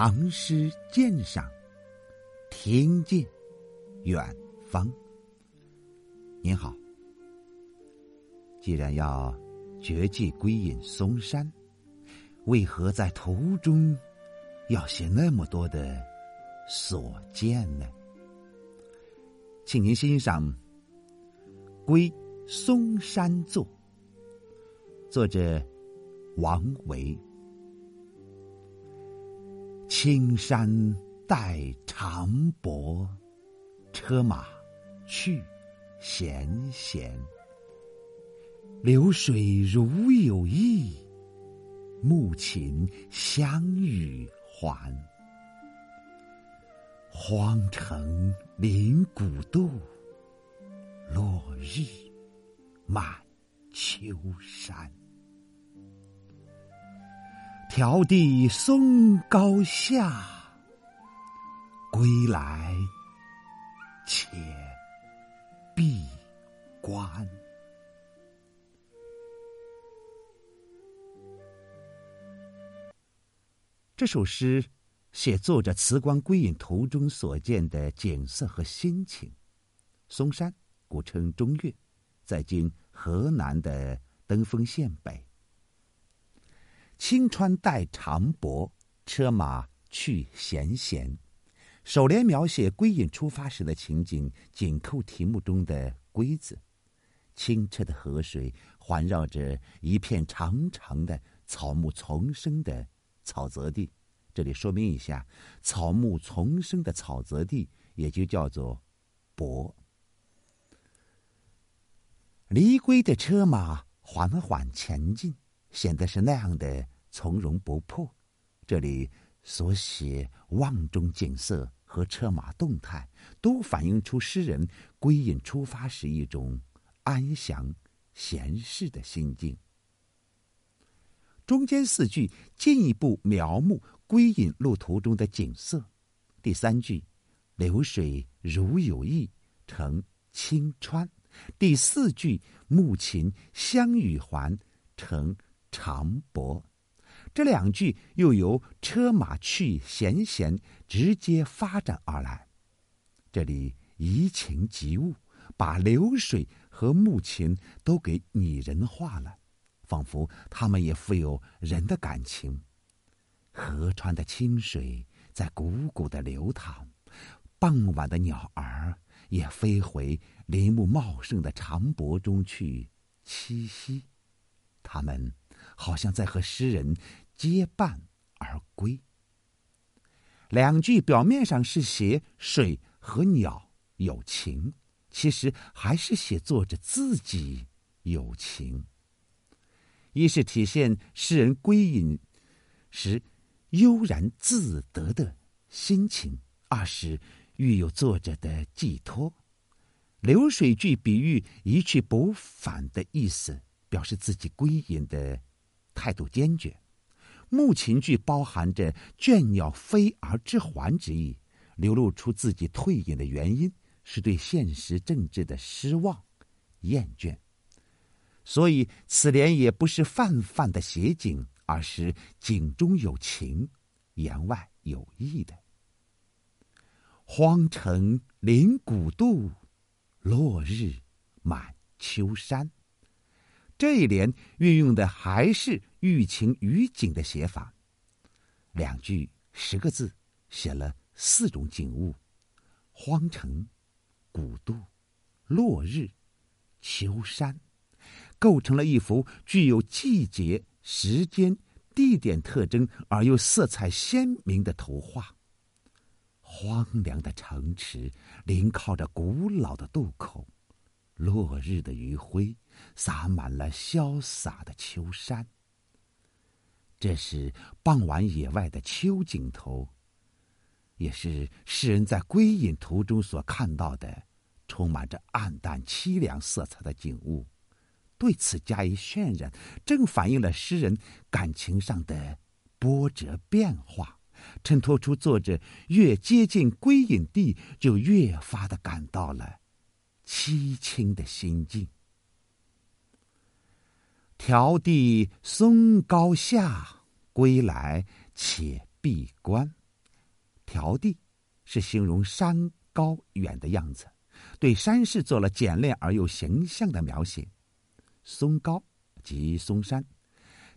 唐诗鉴赏，听见远方。您好，既然要绝迹归隐嵩山，为何在途中要写那么多的所见呢？请您欣赏《归嵩山作》，作者王维。青山带长柏，车马去闲闲。流水如有意，暮琴相与还。荒城临古渡，落日满秋山。迢递松高下，归来且闭关。这首诗写作者辞官归隐途中所见的景色和心情。嵩山，古称中岳，在今河南的登封县北。青川带长柏，车马去闲闲。首联描写归隐出发时的情景，紧扣题目中的“归”字。清澈的河水环绕着一片长长的草木丛生的草泽地。这里说明一下，草木丛生的草泽地也就叫做“柏”。离归的车马缓缓前进。显得是那样的从容不迫。这里所写望中景色和车马动态，都反映出诗人归隐出发时一种安详闲适的心境。中间四句进一步描摹归隐路途中的景色。第三句“流水如有意”成青川；第四句“暮琴相与还”成。长柏，这两句又由车马去闲闲直接发展而来。这里移情及物，把流水和木琴都给拟人化了，仿佛他们也富有人的感情。河川的清水在汩汩的流淌，傍晚的鸟儿也飞回林木茂盛的长柏中去栖息，它们。好像在和诗人结伴而归。两句表面上是写水和鸟有情，其实还是写作者自己有情。一是体现诗人归隐时悠然自得的心情；二是寓有作者的寄托。流水句比喻一去不返的意思，表示自己归隐的。态度坚决，木琴句包含着倦鸟飞而知还之意，流露出自己退隐的原因是对现实政治的失望、厌倦。所以此联也不是泛泛的写景，而是景中有情，言外有意的。荒城临古渡，落日满秋山。这一联运用的还是寓情于景的写法，两句十个字写了四种景物：荒城、古渡、落日、秋山，构成了一幅具有季节、时间、地点特征而又色彩鲜明的图画。荒凉的城池临靠着古老的渡口。落日的余晖洒满了潇洒的秋山。这是傍晚野外的秋景图，也是诗人在归隐途中所看到的充满着暗淡凄凉色彩的景物。对此加以渲染，正反映了诗人感情上的波折变化，衬托出作者越接近归隐地，就越发的感到了。凄清的心境。迢递松高下，归来且闭关。迢递是形容山高远的样子，对山势做了简练而又形象的描写。松高即嵩山。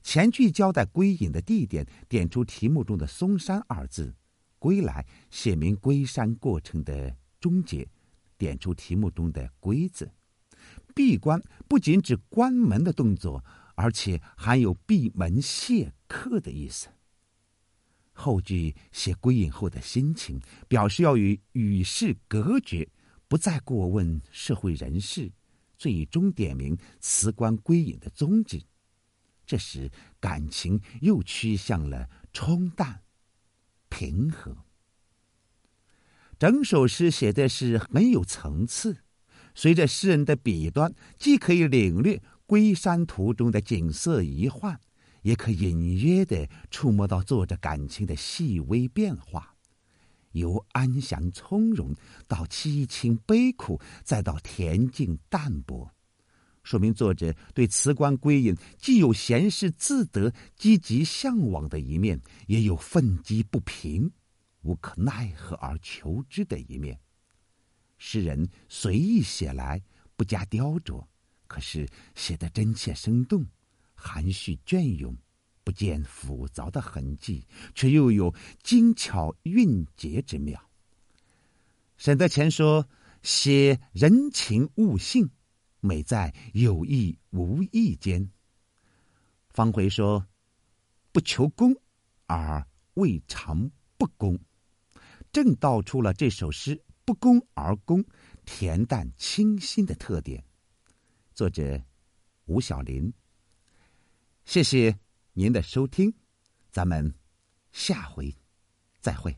前句交代归隐的地点，点出题目中的“嵩山”二字；归来写明归山过程的终结，点出题目中的“归”字。闭关不仅指关门的动作，而且含有闭门谢客的意思。后句写归隐后的心情，表示要与与世隔绝，不再过问社会人事，最终点明辞官归隐的宗旨。这时，感情又趋向了冲淡、平和。整首诗写的是很有层次，随着诗人的笔端，既可以领略归山途中的景色遗幻，也可隐约的触摸到作者感情的细微变化，由安详从容到凄清悲苦，再到恬静淡泊。说明作者对辞官归隐既有闲适自得、积极向往的一面，也有愤激不平、无可奈何而求之的一面。诗人随意写来，不加雕琢，可是写得真切生动，含蓄隽永，不见复杂的痕迹，却又有精巧韵结之妙。沈德潜说：“写人情物性。”美在有意无意间。方回说：“不求功，而未尝不功。”正道出了这首诗不攻而攻、恬淡清新的特点。作者吴晓林。谢谢您的收听，咱们下回再会。